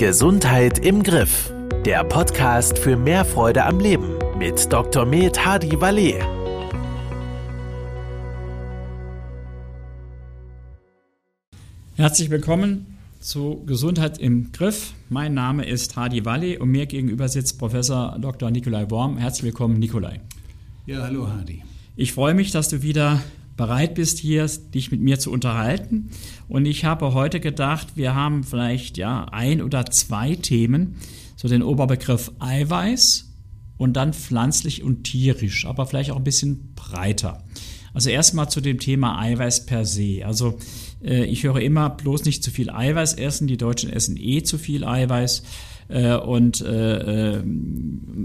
Gesundheit im Griff. Der Podcast für mehr Freude am Leben mit Dr. Med Hadi Valet. Herzlich willkommen zu Gesundheit im Griff. Mein Name ist Hadi Valet und mir gegenüber sitzt Professor Dr. Nikolai Worm. Herzlich willkommen, Nikolai. Ja, hallo Hadi. Ich freue mich, dass du wieder bereit bist, hier dich mit mir zu unterhalten. Und ich habe heute gedacht, wir haben vielleicht ja ein oder zwei Themen, so den Oberbegriff Eiweiß und dann pflanzlich und tierisch, aber vielleicht auch ein bisschen breiter. Also erstmal zu dem Thema Eiweiß per se. Also äh, ich höre immer bloß nicht zu viel Eiweiß essen. Die Deutschen essen eh zu viel Eiweiß. Äh, und äh, äh,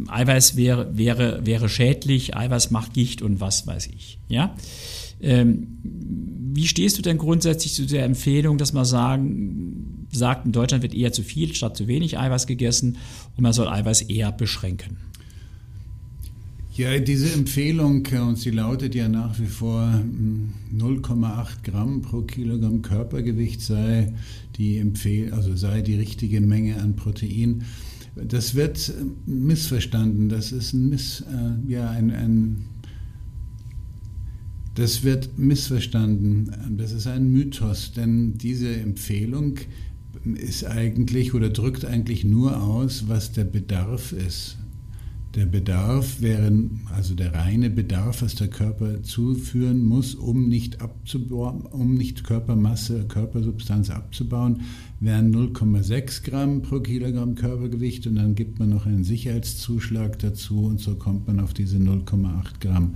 Eiweiß wäre, wäre, wäre schädlich, Eiweiß macht Gicht und was weiß ich. Ja? Ähm, wie stehst du denn grundsätzlich zu der Empfehlung, dass man sagen, sagt, in Deutschland wird eher zu viel statt zu wenig Eiweiß gegessen und man soll Eiweiß eher beschränken? Ja, diese Empfehlung, äh, und sie lautet ja nach wie vor 0,8 hm, Gramm pro Kilogramm Körpergewicht sei die Empfehl also sei die richtige Menge an Protein. Das wird äh, missverstanden. Das ist ein, Miss, äh, ja, ein, ein das wird missverstanden. Das ist ein Mythos, denn diese Empfehlung ist eigentlich oder drückt eigentlich nur aus, was der Bedarf ist. Der Bedarf wäre, also der reine Bedarf, was der Körper zuführen muss, um nicht abzubauen, um nicht Körpermasse, Körpersubstanz abzubauen, wären 0,6 Gramm pro Kilogramm Körpergewicht und dann gibt man noch einen Sicherheitszuschlag dazu und so kommt man auf diese 0,8 Gramm.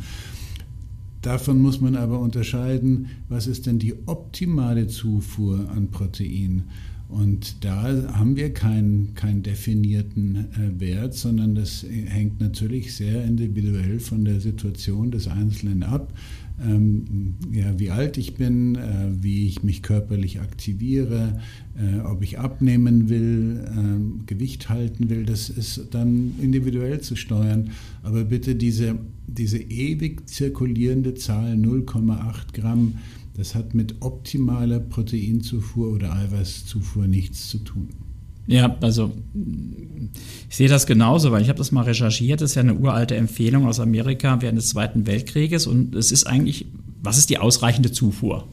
Davon muss man aber unterscheiden, was ist denn die optimale Zufuhr an Protein. Und da haben wir keinen, keinen definierten äh, Wert, sondern das hängt natürlich sehr individuell von der Situation des Einzelnen ab. Ähm, ja, wie alt ich bin, äh, wie ich mich körperlich aktiviere, äh, ob ich abnehmen will, äh, Gewicht halten will, das ist dann individuell zu steuern. Aber bitte diese, diese ewig zirkulierende Zahl 0,8 Gramm, das hat mit optimaler Proteinzufuhr oder Eiweißzufuhr nichts zu tun. Ja, also ich sehe das genauso, weil ich habe das mal recherchiert. Das ist ja eine uralte Empfehlung aus Amerika während des Zweiten Weltkrieges und es ist eigentlich, was ist die ausreichende Zufuhr?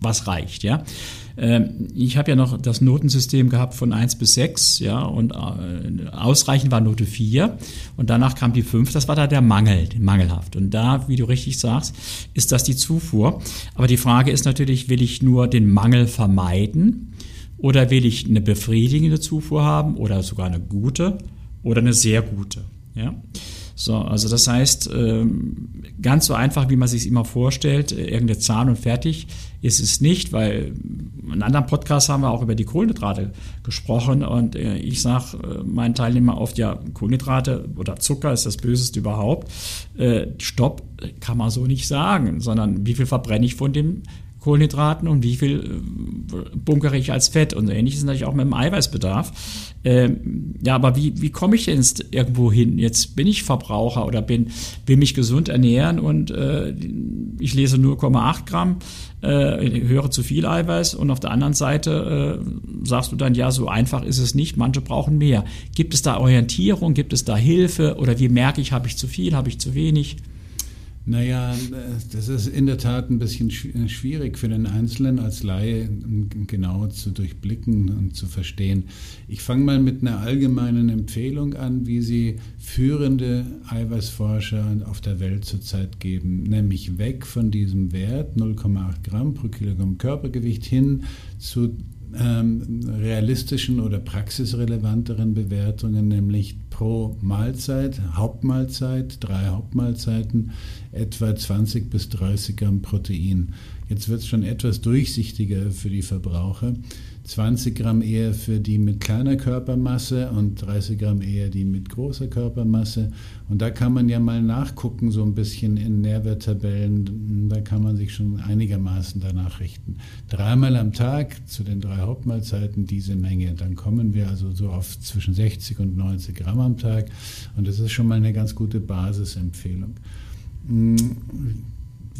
Was reicht, ja? Ähm, ich habe ja noch das Notensystem gehabt von 1 bis 6, ja, und äh, ausreichend war Note 4 und danach kam die 5, das war da der Mangel, mangelhaft. Und da, wie du richtig sagst, ist das die Zufuhr. Aber die Frage ist natürlich, will ich nur den Mangel vermeiden oder will ich eine befriedigende Zufuhr haben oder sogar eine gute oder eine sehr gute, ja? So, also das heißt, ähm, ganz so einfach, wie man sich immer vorstellt, äh, irgendeine Zahl und fertig ist es nicht, weil in einem anderen Podcast haben wir auch über die Kohlenhydrate gesprochen und äh, ich sage äh, meinen Teilnehmern oft, ja, Kohlenhydrate oder Zucker ist das Böseste überhaupt. Stopp kann man so nicht sagen, sondern wie viel verbrenne ich von dem Kohlenhydraten und wie viel äh, bunkere ich als Fett. Und ähnlich ist natürlich auch mit dem Eiweißbedarf. Ähm, ja, aber wie, wie komme ich denn irgendwo hin? Jetzt bin ich Verbraucher oder bin, will mich gesund ernähren und äh, ich lese nur 0,8 Gramm, äh, höre zu viel Eiweiß und auf der anderen Seite äh, sagst du dann, ja, so einfach ist es nicht, manche brauchen mehr. Gibt es da Orientierung, gibt es da Hilfe oder wie merke ich, habe ich zu viel, habe ich zu wenig? Naja, das ist in der Tat ein bisschen äh, schwierig für den Einzelnen als Laie genau zu durchblicken und zu verstehen. Ich fange mal mit einer allgemeinen Empfehlung an, wie sie führende Eiweißforscher auf der Welt zurzeit geben, nämlich weg von diesem Wert 0,8 Gramm pro Kilogramm Körpergewicht hin zu ähm, realistischen oder praxisrelevanteren Bewertungen, nämlich pro Mahlzeit, Hauptmahlzeit, drei Hauptmahlzeiten, etwa 20 bis 30 Gramm Protein. Jetzt wird es schon etwas durchsichtiger für die Verbraucher. 20 Gramm eher für die mit kleiner Körpermasse und 30 Gramm eher die mit großer Körpermasse. Und da kann man ja mal nachgucken, so ein bisschen in Nährwerttabellen. Da kann man sich schon einigermaßen danach richten. Dreimal am Tag zu den drei Hauptmahlzeiten diese Menge. Dann kommen wir also so auf zwischen 60 und 90 Gramm am Tag. Und das ist schon mal eine ganz gute Basisempfehlung.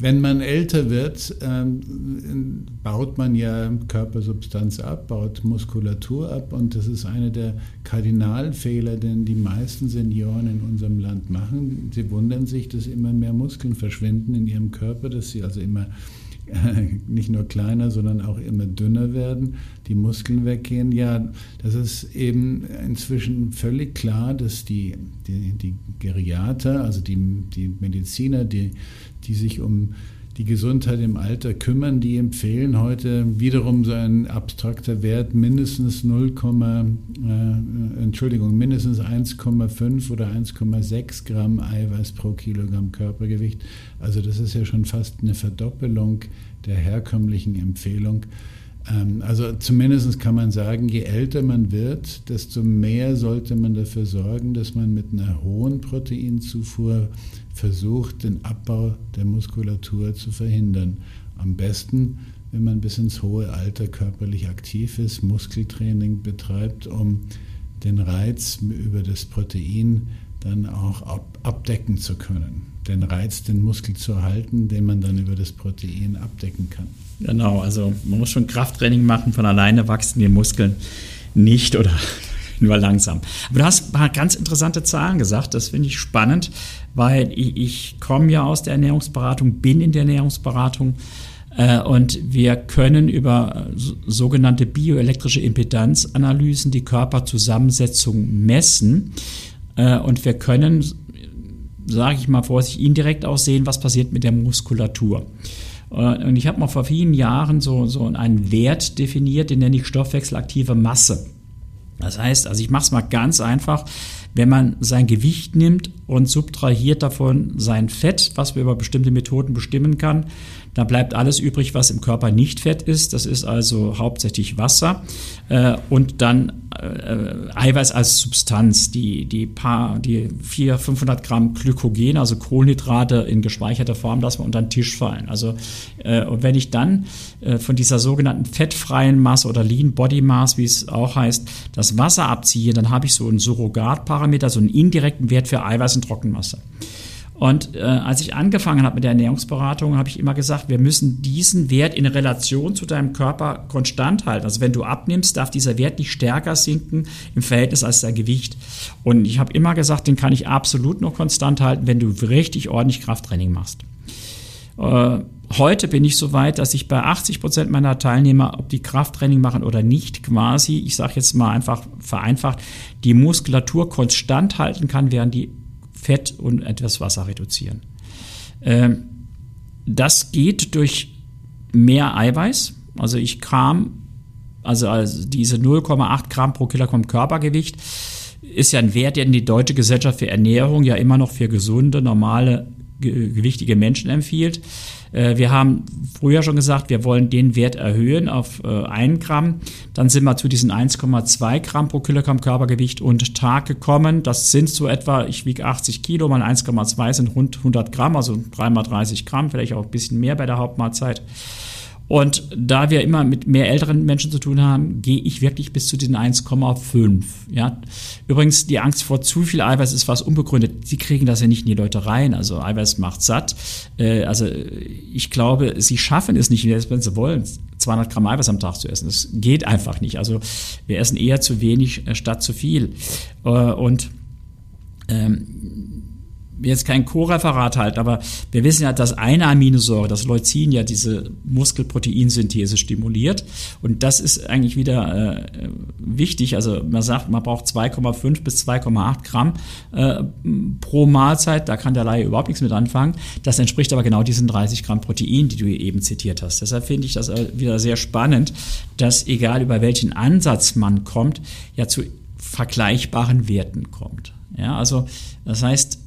Wenn man älter wird, ähm, baut man ja Körpersubstanz ab, baut Muskulatur ab und das ist einer der Kardinalfehler, den die meisten Senioren in unserem Land machen. Sie wundern sich, dass immer mehr Muskeln verschwinden in ihrem Körper, dass sie also immer nicht nur kleiner, sondern auch immer dünner werden, die Muskeln weggehen. Ja, das ist eben inzwischen völlig klar, dass die, die, die Geriater, also die, die Mediziner, die, die sich um die Gesundheit im Alter kümmern, die empfehlen heute wiederum so ein abstrakter Wert mindestens 0, äh, Entschuldigung, mindestens 1,5 oder 1,6 Gramm Eiweiß pro Kilogramm Körpergewicht. Also das ist ja schon fast eine Verdoppelung der herkömmlichen Empfehlung. Ähm, also zumindest kann man sagen, je älter man wird, desto mehr sollte man dafür sorgen, dass man mit einer hohen Proteinzufuhr versucht, den Abbau der Muskulatur zu verhindern. Am besten, wenn man bis ins hohe Alter körperlich aktiv ist, Muskeltraining betreibt, um den Reiz über das Protein dann auch ab, abdecken zu können. Den Reiz, den Muskel zu erhalten, den man dann über das Protein abdecken kann. Genau, also man muss schon Krafttraining machen, von alleine wachsen die Muskeln nicht oder nur langsam. Aber du hast ein paar ganz interessante Zahlen gesagt, das finde ich spannend, weil ich, ich komme ja aus der Ernährungsberatung, bin in der Ernährungsberatung äh, und wir können über so, sogenannte bioelektrische Impedanzanalysen die Körperzusammensetzung messen äh, und wir können, sage ich mal vorsichtig, indirekt auch sehen, was passiert mit der Muskulatur. Äh, und ich habe mal vor vielen Jahren so, so einen Wert definiert, den nenne ich stoffwechselaktive Masse. Das heißt, also ich mache es mal ganz einfach, wenn man sein Gewicht nimmt und subtrahiert davon sein Fett, was wir über bestimmte Methoden bestimmen kann, da bleibt alles übrig, was im Körper nicht Fett ist. Das ist also hauptsächlich Wasser äh, und dann Eiweiß als Substanz, die, die paar, die 400, 500 Gramm Glykogen, also Kohlenhydrate in gespeicherter Form lassen wir unter den Tisch fallen. Also, äh, und wenn ich dann äh, von dieser sogenannten fettfreien Masse oder Lean Body Mass, wie es auch heißt, das Wasser abziehe, dann habe ich so einen Surrogatparameter, so einen indirekten Wert für Eiweiß und Trockenmasse. Und äh, als ich angefangen habe mit der Ernährungsberatung, habe ich immer gesagt, wir müssen diesen Wert in Relation zu deinem Körper konstant halten. Also wenn du abnimmst, darf dieser Wert nicht stärker sinken im Verhältnis als dein Gewicht. Und ich habe immer gesagt, den kann ich absolut nur konstant halten, wenn du richtig ordentlich Krafttraining machst. Äh, heute bin ich so weit, dass ich bei 80 Prozent meiner Teilnehmer, ob die Krafttraining machen oder nicht, quasi, ich sage jetzt mal einfach vereinfacht, die Muskulatur konstant halten kann, während die Fett und etwas Wasser reduzieren. Ähm, das geht durch mehr Eiweiß. Also ich kam, also, also diese 0,8 Gramm pro Kilogramm Körpergewicht ist ja ein Wert, den die Deutsche Gesellschaft für Ernährung ja immer noch für gesunde, normale, gewichtige Menschen empfiehlt. Äh, wir haben früher schon gesagt, wir wollen den Wert erhöhen auf 1 äh, Gramm. Dann sind wir zu diesen 1,2 Gramm pro Kilogramm Körpergewicht und Tag gekommen. Das sind so etwa, ich wiege 80 Kilo, mal 1,2 sind rund 100 Gramm, also 3 mal 30 Gramm, vielleicht auch ein bisschen mehr bei der Hauptmahlzeit. Und da wir immer mit mehr älteren Menschen zu tun haben, gehe ich wirklich bis zu den 1,5. Ja. Übrigens, die Angst vor zu viel Eiweiß ist fast unbegründet. Sie kriegen das ja nicht in die Leute rein. Also Eiweiß macht satt. Äh, also ich glaube, sie schaffen es nicht, wenn sie wollen, 200 Gramm Eiweiß am Tag zu essen. Das geht einfach nicht. Also wir essen eher zu wenig äh, statt zu viel. Äh, und ähm, jetzt kein Co-Referat halt, aber wir wissen ja, dass eine Aminosäure, das Leucin, ja diese Muskelproteinsynthese stimuliert. Und das ist eigentlich wieder äh, wichtig. Also man sagt, man braucht 2,5 bis 2,8 Gramm äh, pro Mahlzeit. Da kann der Laie überhaupt nichts mit anfangen. Das entspricht aber genau diesen 30 Gramm Protein, die du eben zitiert hast. Deshalb finde ich das äh, wieder sehr spannend, dass egal über welchen Ansatz man kommt, ja zu vergleichbaren Werten kommt. Ja, also das heißt,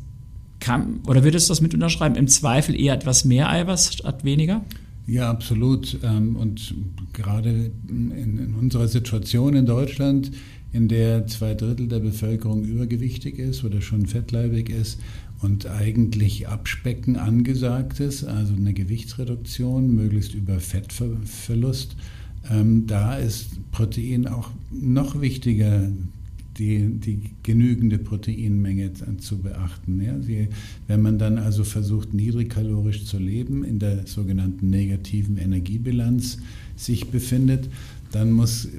kann, oder würdest du das mit unterschreiben? Im Zweifel eher etwas mehr Eiweiß statt weniger? Ja, absolut. Ähm, und gerade in unserer Situation in Deutschland, in der zwei Drittel der Bevölkerung übergewichtig ist oder schon fettleibig ist und eigentlich Abspecken angesagt ist, also eine Gewichtsreduktion, möglichst über Fettverlust, ähm, da ist Protein auch noch wichtiger die, die genügende Proteinmenge zu beachten. Ja? Sie, wenn man dann also versucht, niedrigkalorisch zu leben, in der sogenannten negativen Energiebilanz sich befindet, dann muss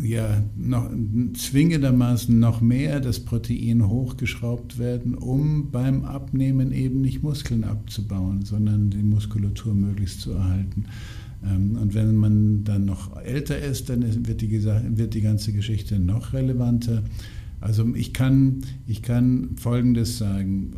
ja noch zwingendermaßen noch mehr das Protein hochgeschraubt werden, um beim Abnehmen eben nicht Muskeln abzubauen, sondern die Muskulatur möglichst zu erhalten. Ähm, und wenn man dann noch älter ist, dann wird die, wird die ganze Geschichte noch relevanter. Also ich kann, ich kann Folgendes sagen.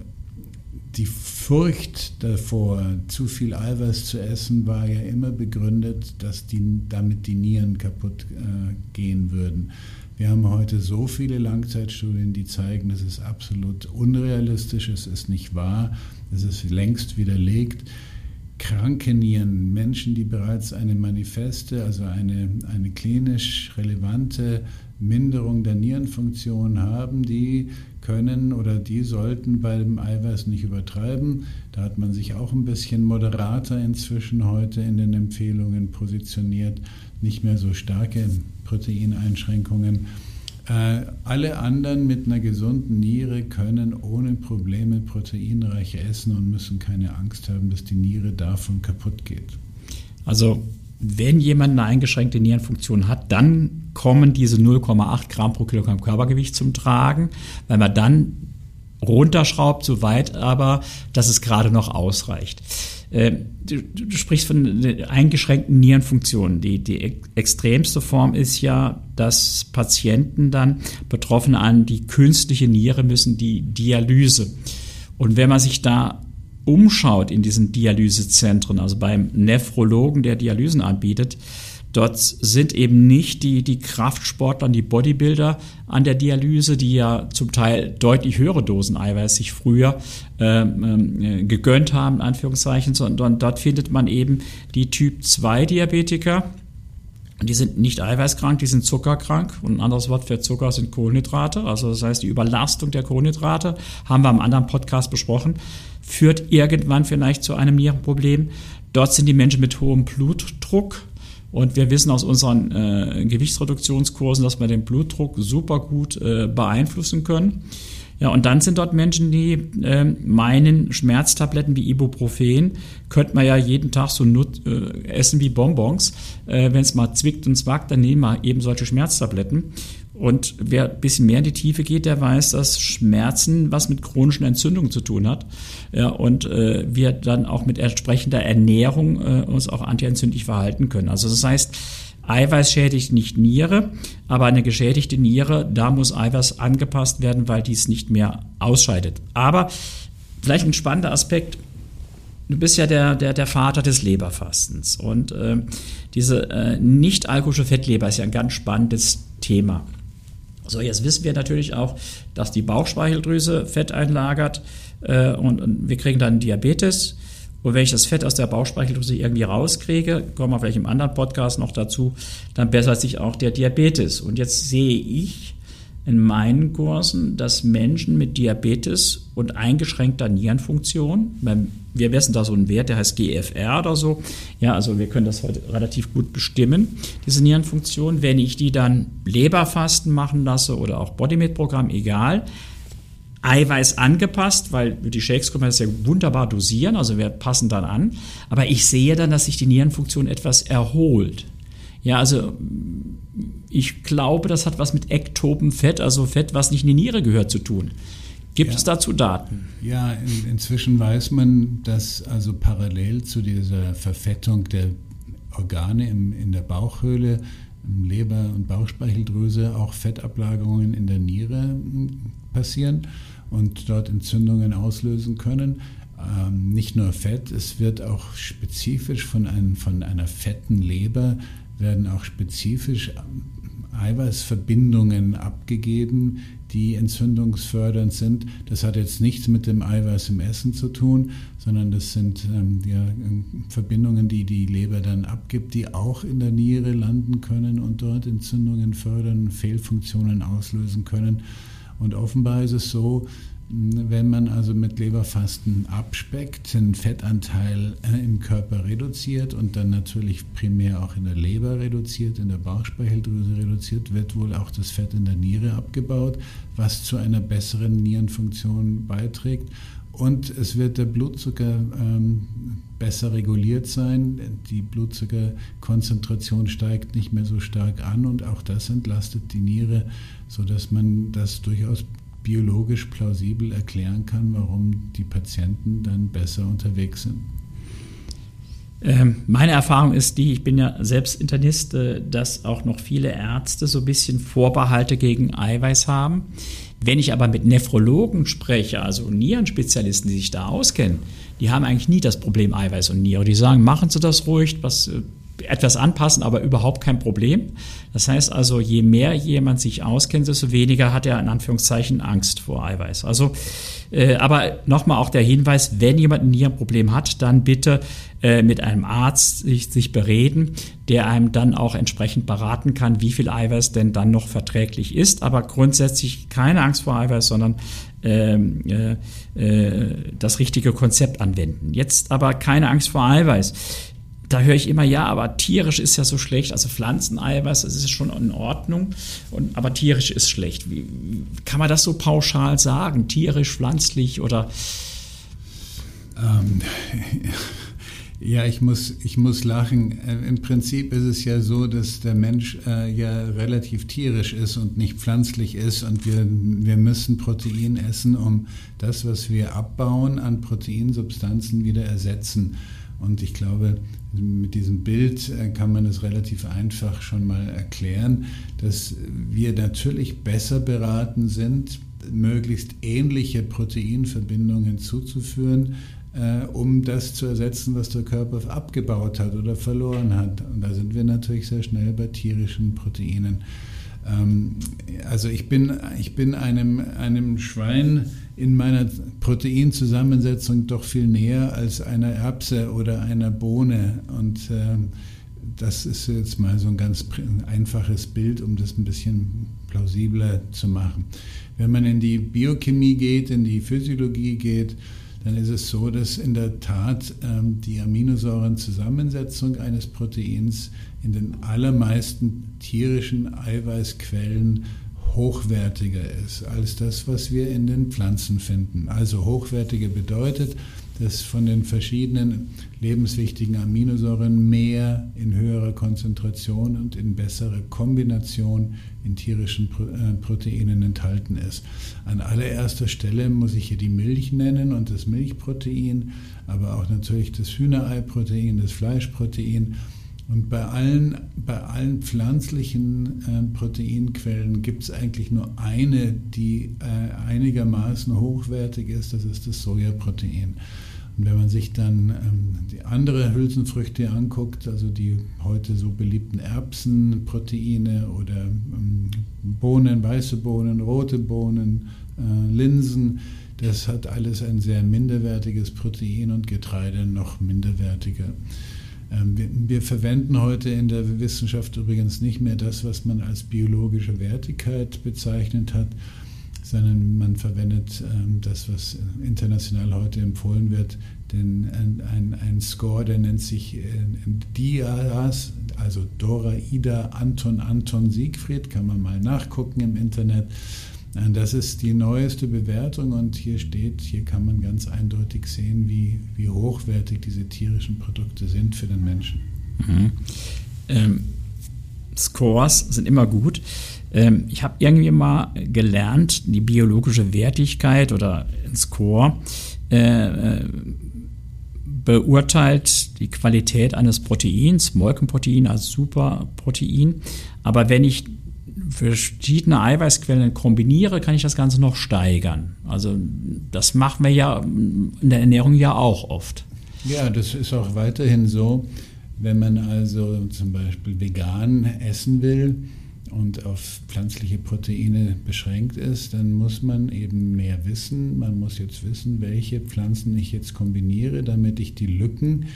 Die Furcht davor, zu viel Eiweiß zu essen, war ja immer begründet, dass die, damit die Nieren kaputt äh, gehen würden. Wir haben heute so viele Langzeitstudien, die zeigen, das ist absolut unrealistisch, es ist nicht wahr, es ist längst widerlegt kranke Nieren, Menschen, die bereits eine manifeste, also eine, eine klinisch relevante Minderung der Nierenfunktion haben, die können oder die sollten beim Eiweiß nicht übertreiben. Da hat man sich auch ein bisschen moderater inzwischen heute in den Empfehlungen positioniert, nicht mehr so starke Proteineinschränkungen. Äh, alle anderen mit einer gesunden Niere können ohne Probleme proteinreich essen und müssen keine Angst haben, dass die Niere davon kaputt geht. Also wenn jemand eine eingeschränkte Nierenfunktion hat, dann kommen diese 0,8 Gramm pro Kilogramm Körpergewicht zum Tragen, weil man dann runterschraubt, so weit aber, dass es gerade noch ausreicht. Ähm, du, du, sprichst von eingeschränkten Nierenfunktionen. Die, die extremste Form ist ja, dass Patienten dann Betroffene an die künstliche Niere müssen, die Dialyse. Und wenn man sich da umschaut in diesen Dialysezentren, also beim Nephrologen, der Dialysen anbietet, Dort sind eben nicht die, die Kraftsportler die Bodybuilder an der Dialyse, die ja zum Teil deutlich höhere Dosen Eiweiß sich früher ähm, äh, gegönnt haben, in Anführungszeichen, sondern dort findet man eben die Typ-2-Diabetiker, die sind nicht eiweißkrank, die sind zuckerkrank. Und ein anderes Wort für Zucker sind Kohlenhydrate. Also das heißt, die Überlastung der Kohlenhydrate, haben wir am anderen Podcast besprochen, führt irgendwann vielleicht zu einem Nierenproblem. Dort sind die Menschen mit hohem Blutdruck, und wir wissen aus unseren äh, Gewichtsreduktionskursen, dass wir den Blutdruck super gut äh, beeinflussen können. Ja, und dann sind dort Menschen, die äh, meinen, Schmerztabletten wie Ibuprofen könnte man ja jeden Tag so nut, äh, essen wie Bonbons. Äh, Wenn es mal zwickt und zwackt, dann nehmen wir eben solche Schmerztabletten. Und wer ein bisschen mehr in die Tiefe geht, der weiß, dass Schmerzen was mit chronischen Entzündungen zu tun hat. Ja, und äh, wir dann auch mit entsprechender Ernährung äh, uns auch antientzündlich verhalten können. Also das heißt, Eiweiß schädigt nicht Niere, aber eine geschädigte Niere, da muss Eiweiß angepasst werden, weil dies nicht mehr ausscheidet. Aber vielleicht ein spannender Aspekt, du bist ja der, der, der Vater des Leberfastens und äh, diese äh, nicht alkoholische Fettleber ist ja ein ganz spannendes Thema. So, jetzt wissen wir natürlich auch, dass die Bauchspeicheldrüse Fett einlagert äh, und, und, wir kriegen dann Diabetes. Und wenn ich das Fett aus der Bauchspeicheldrüse irgendwie rauskriege, kommen wir vielleicht im anderen Podcast noch dazu, dann bessert sich auch der Diabetes. Und jetzt sehe ich in meinen Kursen, dass Menschen mit Diabetes und eingeschränkter Nierenfunktion, wir messen da so einen Wert, der heißt GFR oder so, ja, also wir können das heute relativ gut bestimmen, diese Nierenfunktion. Wenn ich die dann Leberfasten machen lasse oder auch Bodymate-Programm, egal, Eiweiß angepasst, weil die Shakes können das ja wunderbar dosieren, also wir passen dann an, aber ich sehe dann, dass sich die Nierenfunktion etwas erholt. Ja, also ich glaube, das hat was mit Ektopenfett, also Fett, was nicht in die Niere gehört, zu tun. Gibt ja. es dazu Daten? Ja, in, inzwischen weiß man, dass also parallel zu dieser Verfettung der Organe im, in der Bauchhöhle, im Leber- und Bauchspeicheldrüse auch Fettablagerungen in der Niere hm, passieren und dort Entzündungen auslösen können. Ähm, nicht nur Fett, es wird auch spezifisch von, ein, von einer fetten Leber werden auch spezifisch Eiweißverbindungen abgegeben, die entzündungsfördernd sind. Das hat jetzt nichts mit dem Eiweiß im Essen zu tun, sondern das sind ähm, ja, Verbindungen, die die Leber dann abgibt, die auch in der Niere landen können und dort Entzündungen fördern, Fehlfunktionen auslösen können. Und offenbar ist es so, Wenn man also mit Leberfasten abspeckt, den Fettanteil äh, im Körper reduziert und dann natürlich primär auch in der Leber reduziert, in der Bauchspeicheldrüse reduziert, wird wohl auch das Fett in der Niere abgebaut, was zu einer besseren Nierenfunktion beiträgt. Und es wird der Blutzucker ähm, besser reguliert sein. Die Blutzuckerkonzentration steigt nicht mehr so stark an und auch das entlastet die Niere, sodass man das durchaus biologisch plausibel erklären kann, warum die Patienten dann besser unterwegs sind. Ähm, meine Erfahrung ist die, ich bin ja selbst Internist, äh, dass auch noch viele Ärzte so ein bisschen Vorbehalte gegen Eiweiß haben. Wenn ich aber mit Nephrologen spreche, also Nierenspezialisten, die sich da auskennen, die haben eigentlich nie das Problem Eiweiß und Niere. Die sagen, machen Sie das ruhig, was äh, etwas anpassen, aber überhaupt kein Problem. Das heißt also, je mehr jemand sich auskennt, desto weniger hat er in Anführungszeichen Angst vor Eiweiß. Also, äh, aber nochmal auch der Hinweis, wenn jemand ein Nierenproblem hat, dann bitte äh, mit einem Arzt sich, sich bereden, der einem dann auch entsprechend beraten kann, wie viel Eiweiß denn dann noch verträglich ist. Aber grundsätzlich keine Angst vor Eiweiß, sondern ähm, äh, äh, das richtige Konzept anwenden. Jetzt aber keine Angst vor Eiweiß da höre ich immer, ja, aber tierisch ist ja so schlecht. Also Pflanzeneiweiß, das ist schon in Ordnung, und, aber tierisch ist schlecht. Wie, kann man das so pauschal sagen? Tierisch, pflanzlich oder? Ähm, ja, ich muss, ich muss lachen. Äh, Im Prinzip ist es ja so, dass der Mensch äh, ja relativ tierisch ist und nicht pflanzlich ist. Und wir, wir müssen Protein essen, um das, was wir abbauen, an Proteinsubstanzen wieder ersetzen. Und ich glaube, mit diesem Bild äh, kann man es relativ einfach schon mal erklären, dass wir natürlich besser beraten sind, möglichst ähnliche Proteinverbindungen zuzuführen, äh, um das zu ersetzen, was der Körper abgebaut hat oder verloren hat. Und da sind wir natürlich sehr schnell bei tierischen Proteinen. Ähm, also ich bin, ich bin einem, einem Schwein in meiner Proteinzusammensetzung doch viel näher als einer Erbse oder einer Bohne. Und äh, das ist jetzt mal so ein ganz einfaches Bild, um das ein bisschen plausibler zu machen. Wenn man in die Biochemie geht, in die Physiologie geht, dann ist es so, dass in der Tat ähm, die Aminosäurenzusammensetzung eines Proteins in den allermeisten tierischen Eiweißquellen hochwertiger ist als das, was wir in den Pflanzen finden. Also hochwertiger bedeutet, dass von den verschiedenen lebenswichtigen Aminosäuren mehr in höherer Konzentration und in besserer Kombination in tierischen äh, Proteinen enthalten ist. An allererster Stelle muss ich hier die Milch nennen und das Milchprotein, aber auch natürlich das Hühnereiprotein, das Fleischprotein und bei allen, bei allen pflanzlichen äh, Proteinquellen gibt es eigentlich nur eine, die äh, einigermaßen hochwertig ist, das ist das Sojaprotein. Und wenn man sich dann ähm, die andere Hülsenfrüchte anguckt, also die heute so beliebten Erbsenproteine oder ähm, Bohnen, weiße Bohnen, rote Bohnen, äh, Linsen, das hat alles ein sehr minderwertiges Protein und Getreide noch minderwertiger. Ähm, wir, verwenden heute in der Wissenschaft übrigens nicht mehr das, was man als biologische Wertigkeit bezeichnet hat, sondern man verwendet ähm, das, was international heute empfohlen wird, denn ein, ein Score, der nennt sich äh, DIAS, also Dora, Ida, Anton, Anton, Siegfried, kann man mal nachgucken im Internet. Das ist die neueste Bewertung und hier steht, hier kann man ganz eindeutig sehen, wie, wie hochwertig diese tierischen Produkte sind für den Menschen. Mhm. Ähm, Scores sind immer gut. Ähm, ich habe irgendwie mal gelernt, die biologische Wertigkeit oder ein Score äh, äh, beurteilt die Qualität eines Proteins, Molkenprotein als Superprotein. Aber wenn ich verschiedene Eiweißquellen kombiniere, kann ich das Ganze noch steigern. Also das machen wir ja in der Ernährung ja auch oft. Ja, das ist auch weiterhin so. Wenn man also zum Beispiel vegan essen will und auf pflanzliche Proteine beschränkt ist, dann muss man eben mehr wissen. Man muss jetzt wissen, welche Pflanzen ich jetzt kombiniere, damit ich die Lücken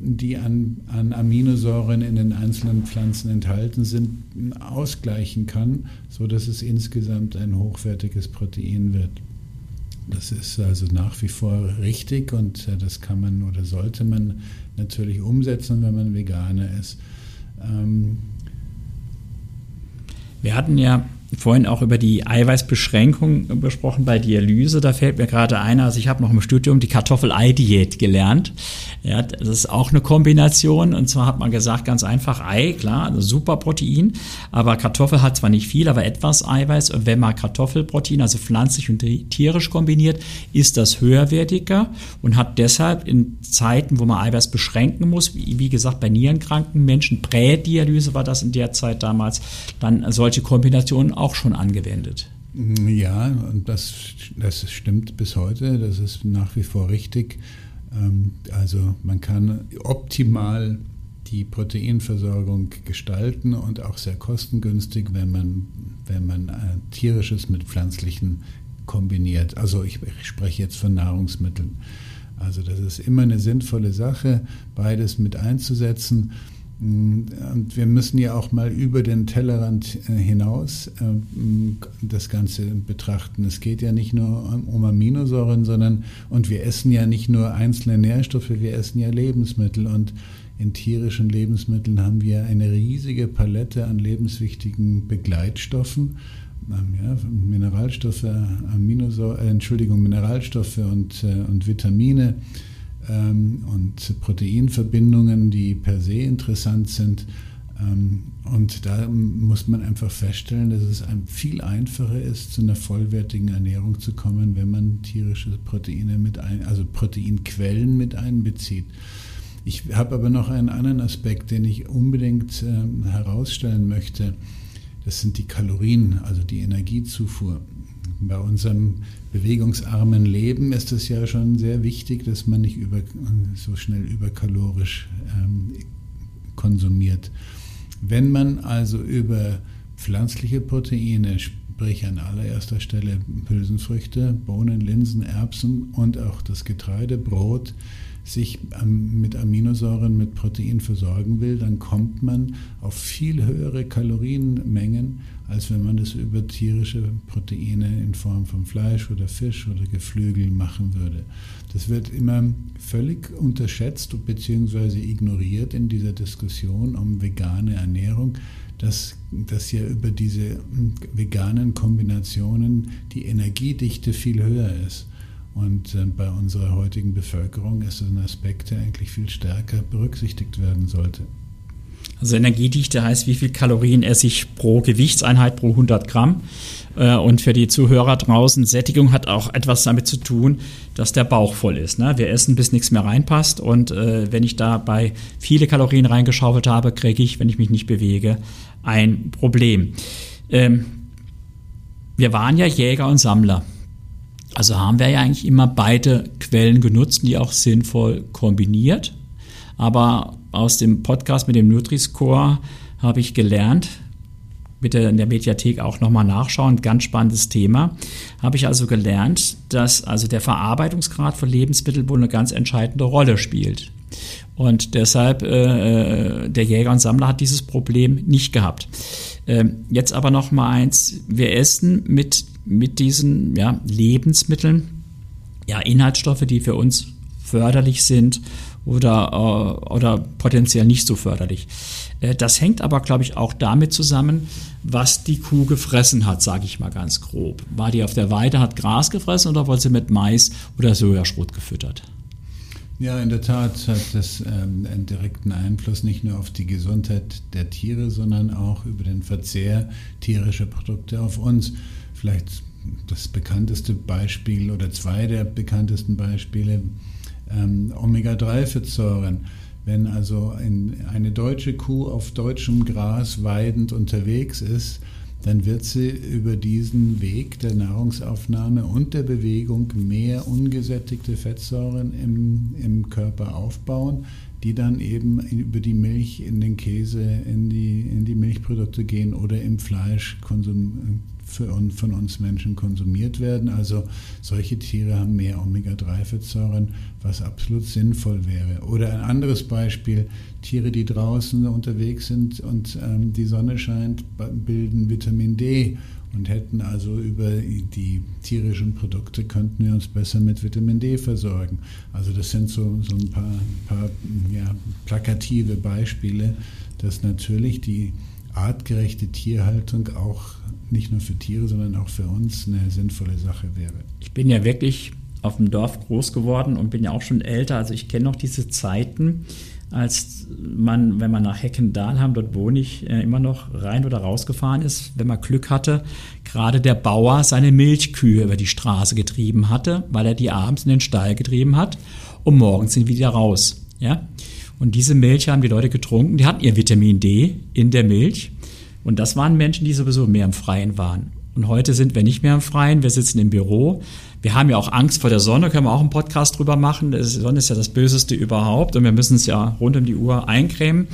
die an, an Aminosäuren in den einzelnen Pflanzen enthalten sind, ausgleichen kann, sodass es insgesamt ein hochwertiges Protein wird. Das ist also nach wie vor richtig und äh, das kann man oder sollte man natürlich umsetzen, wenn man Veganer ist. Ähm Wir hatten ja vorhin auch über die Eiweißbeschränkung besprochen bei Dialyse. Da fällt mir gerade ein, also ich habe noch im Studium die Kartoffel-Ei-Diät gelernt. Ja, das ist auch eine Kombination. Und zwar hat man gesagt, ganz einfach Ei, klar, also super Protein. Aber Kartoffel hat zwar nicht viel, aber etwas Eiweiß. Und wenn man Kartoffelprotein, also pflanzlich und tierisch kombiniert, ist das höherwertiger und hat deshalb in Zeiten, wo man Eiweiß beschränken muss, wie, wie gesagt, bei nierenkranken Menschen, Prädialyse war das in der Zeit damals, dann solche Kombinationen auch schon angewendet. Ja, und das, das stimmt bis heute. Das ist nach wie vor richtig. Ähm, also man kann optimal die Proteinversorgung gestalten und auch sehr kostengünstig, wenn man, wenn man äh, tierisches mit pflanzlichen kombiniert. Also ich, ich spreche jetzt von Nahrungsmitteln. Also das ist immer eine sinnvolle Sache, beides mit einzusetzen. Und wir müssen ja auch mal über den Tellerrand äh, hinaus ähm, das Ganze betrachten. Es geht ja nicht nur um Aminosäuren, sondern, und wir essen ja nicht nur einzelne Nährstoffe, wir essen ja Lebensmittel. Und in tierischen Lebensmitteln haben wir eine riesige Palette an lebenswichtigen Begleitstoffen. Ähm, ja, Mineralstoffe, Aminosäuren, äh, Entschuldigung, Mineralstoffe und, äh, und Vitamine und Proteinverbindungen, die per se interessant sind. Ähm, und da muss man einfach feststellen, dass es einem viel einfacher ist, zu einer vollwertigen Ernährung zu kommen, wenn man tierische Proteine mit ein, also Proteinquellen mit einbezieht. Ich habe aber noch einen anderen Aspekt, den ich unbedingt äh, herausstellen möchte. Das sind die Kalorien, also die Energiezufuhr. Bei unserem bewegungsarmen Leben ist es ja schon sehr wichtig, dass man nicht über, so schnell überkalorisch ähm, konsumiert. Wenn man also über pflanzliche Proteine, sprich an allererster Stelle Hülsenfrüchte, Bohnen, Linsen, Erbsen und auch das Getreide, Brot, sich mit Aminosäuren, mit Protein versorgen will, dann kommt man auf viel höhere Kalorienmengen, als wenn man das über tierische Proteine in Form von Fleisch oder Fisch oder Geflügel machen würde. Das wird immer völlig unterschätzt bzw. ignoriert in dieser Diskussion um vegane Ernährung, dass, dass ja über diese veganen Kombinationen die Energiedichte viel höher ist. Und äh, bei unserer heutigen Bevölkerung ist das ein Aspekt, der eigentlich viel stärker berücksichtigt werden sollte. Also Energiedichte heißt, wie viel Kalorien esse ich pro Gewichtseinheit pro 100 Gramm. Äh, und für die Zuhörer draußen, Sättigung hat auch etwas damit zu tun, dass der Bauch voll ist. Ne? Wir essen, bis nichts mehr reinpasst. Und äh, wenn ich dabei viele Kalorien reingeschaufelt habe, kriege ich, wenn ich mich nicht bewege, ein Problem. Ähm, wir waren ja Jäger und Sammler. Also haben wir ja eigentlich immer beide Quellen genutzt, die auch sinnvoll kombiniert. Aber aus dem Podcast mit dem Nutri-Score habe ich gelernt, bitte in der Mediathek auch nochmal nachschauen, ganz spannendes Thema, habe ich also gelernt, dass also der Verarbeitungsgrad von Lebensmitteln wohl eine ganz entscheidende Rolle spielt. Und deshalb, äh, äh der Jäger und Sammler hat dieses Problem nicht gehabt. Ähm, jetzt aber noch mal eins, wir essen mit mit diesen ja, Lebensmitteln ja, Inhaltsstoffe, die für uns förderlich sind oder, äh, oder potenziell nicht so förderlich. Äh, das hängt aber, glaube ich, auch damit zusammen, was die Kuh gefressen hat, sage ich mal ganz grob. War die auf der Weide, hat Gras gefressen oder wurde sie mit Mais oder Sojaschrot gefüttert? Ja, in der Tat hat das ähm, einen direkten Einfluss nicht nur auf die Gesundheit der Tiere, sondern auch über den Verzehr tierischer Produkte auf uns vielleicht das bekannteste Beispiel oder zwei der bekanntesten Beispiele, ähm, Omega-3-Fettsäuren. Wenn also ein, eine deutsche Kuh auf deutschem Gras weidend unterwegs ist, dann wird sie über diesen Weg der Nahrungsaufnahme und der Bewegung mehr ungesättigte Fettsäuren im, im Körper aufbauen, die dann eben über die Milch in den Käse, in die, in die Milchprodukte gehen oder im Fleisch konsum, uns, von uns Menschen konsumiert werden. Also solche Tiere haben mehr Omega-3-Fettsäuren, was absolut sinnvoll wäre. Oder ein anderes Beispiel, Tiere, die draußen unterwegs sind und ähm, die Sonne scheint, bilden Vitamin D und hätten also über die tierischen Produkte könnten wir uns besser mit Vitamin D versorgen. Also das sind so, so ein paar, paar ja, plakative Beispiele, dass natürlich die artgerechte Tierhaltung auch nicht nur für Tiere, sondern auch für uns eine sinnvolle Sache wäre. Ich bin ja wirklich auf dem Dorf groß geworden und bin ja auch schon älter. Also ich kenne noch diese Zeiten, als man, wenn man nach Heckendalheim, dort wohne ich, äh, immer noch rein oder rausgefahren ist, wenn man Glück hatte, gerade der Bauer seine Milchkühe über die Straße getrieben hatte, weil er die abends in den Stall getrieben hat und morgens sind wieder raus. Ja? Und diese Milch haben die Leute getrunken, die hatten ihr Vitamin D in der Milch. Und das waren Menschen, die sowieso mehr im Freien waren. Und heute sind wir nicht mehr im Freien, wir sitzen im Büro. Wir haben ja auch Angst vor der Sonne, können wir auch einen Podcast drüber machen. Die Sonne ist ja das Böseste überhaupt und wir müssen es ja rund um die Uhr eincremen.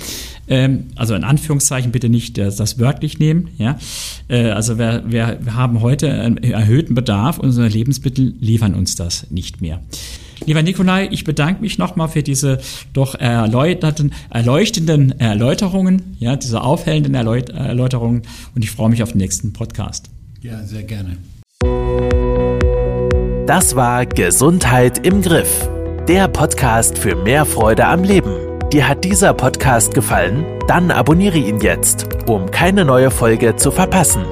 Ähm, also in Anführungszeichen bitte nicht das, das wörtlich nehmen. Äh, also wir haben heute einen erhöhten Bedarf, unsere Lebensmittel liefern uns das nicht mehr. Lieber Nikolai, ich bedanke mich nochmal für diese doch erläuterten, erleuchtenden Erläuterungen, ja, diese aufhellenden Erläuterungen und ich freue mich auf den nächsten Podcast. Ja, sehr gerne. Das war Gesundheit im Griff, der Podcast für mehr Freude am Leben. Dir hat dieser Podcast gefallen? Dann abonniere ihn jetzt, um keine neue Folge zu verpassen.